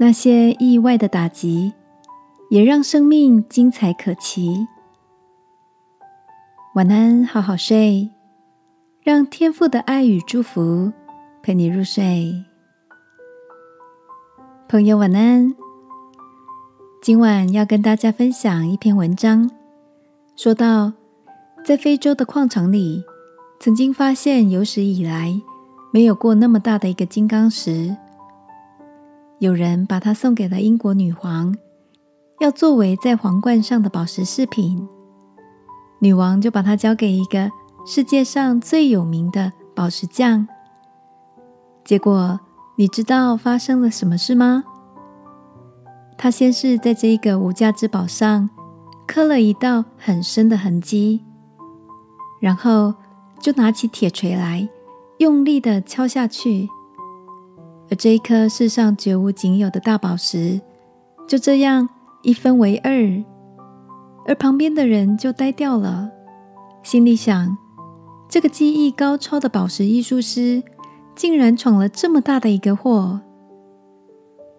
那些意外的打击，也让生命精彩可期。晚安，好好睡，让天父的爱与祝福陪你入睡。朋友，晚安。今晚要跟大家分享一篇文章，说到在非洲的矿场里，曾经发现有史以来没有过那么大的一个金刚石。有人把它送给了英国女皇，要作为在皇冠上的宝石饰品。女王就把它交给一个世界上最有名的宝石匠。结果，你知道发生了什么事吗？他先是在这一个无价之宝上刻了一道很深的痕迹，然后就拿起铁锤来，用力的敲下去。而这一颗世上绝无仅有的大宝石，就这样一分为二，而旁边的人就呆掉了，心里想：这个技艺高超的宝石艺术师，竟然闯了这么大的一个祸。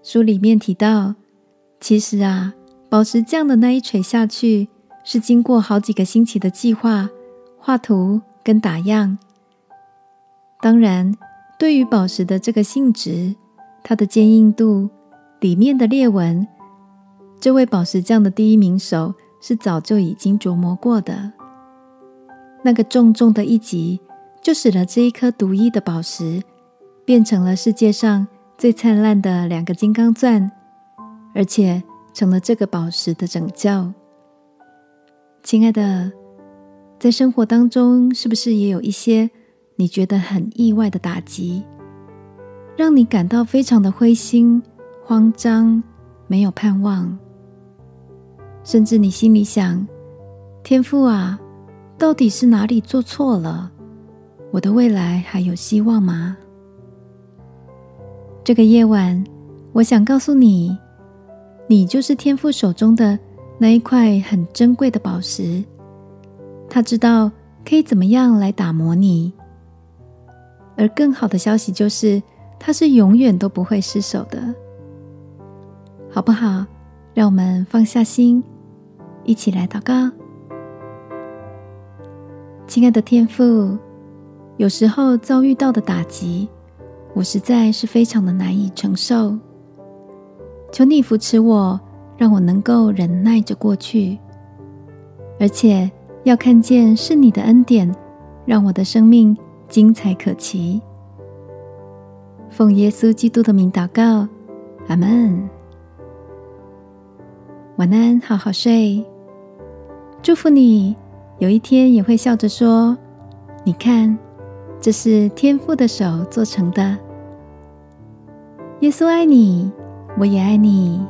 书里面提到，其实啊，宝石匠的那一锤下去，是经过好几个星期的计划、画图跟打样，当然。对于宝石的这个性质，它的坚硬度、里面的裂纹，这位宝石匠的第一名手是早就已经琢磨过的。那个重重的一击，就使得这一颗独一的宝石变成了世界上最灿烂的两个金刚钻，而且成了这个宝石的拯救。亲爱的，在生活当中，是不是也有一些？你觉得很意外的打击，让你感到非常的灰心、慌张、没有盼望，甚至你心里想：“天父啊，到底是哪里做错了？我的未来还有希望吗？”这个夜晚，我想告诉你，你就是天父手中的那一块很珍贵的宝石，他知道可以怎么样来打磨你。而更好的消息就是，它是永远都不会失手的，好不好？让我们放下心，一起来祷告。亲爱的天父，有时候遭遇到的打击，我实在是非常的难以承受。求你扶持我，让我能够忍耐着过去，而且要看见是你的恩典，让我的生命。精彩可期，奉耶稣基督的名祷告，阿门。晚安，好好睡。祝福你，有一天也会笑着说：“你看，这是天父的手做成的。”耶稣爱你，我也爱你。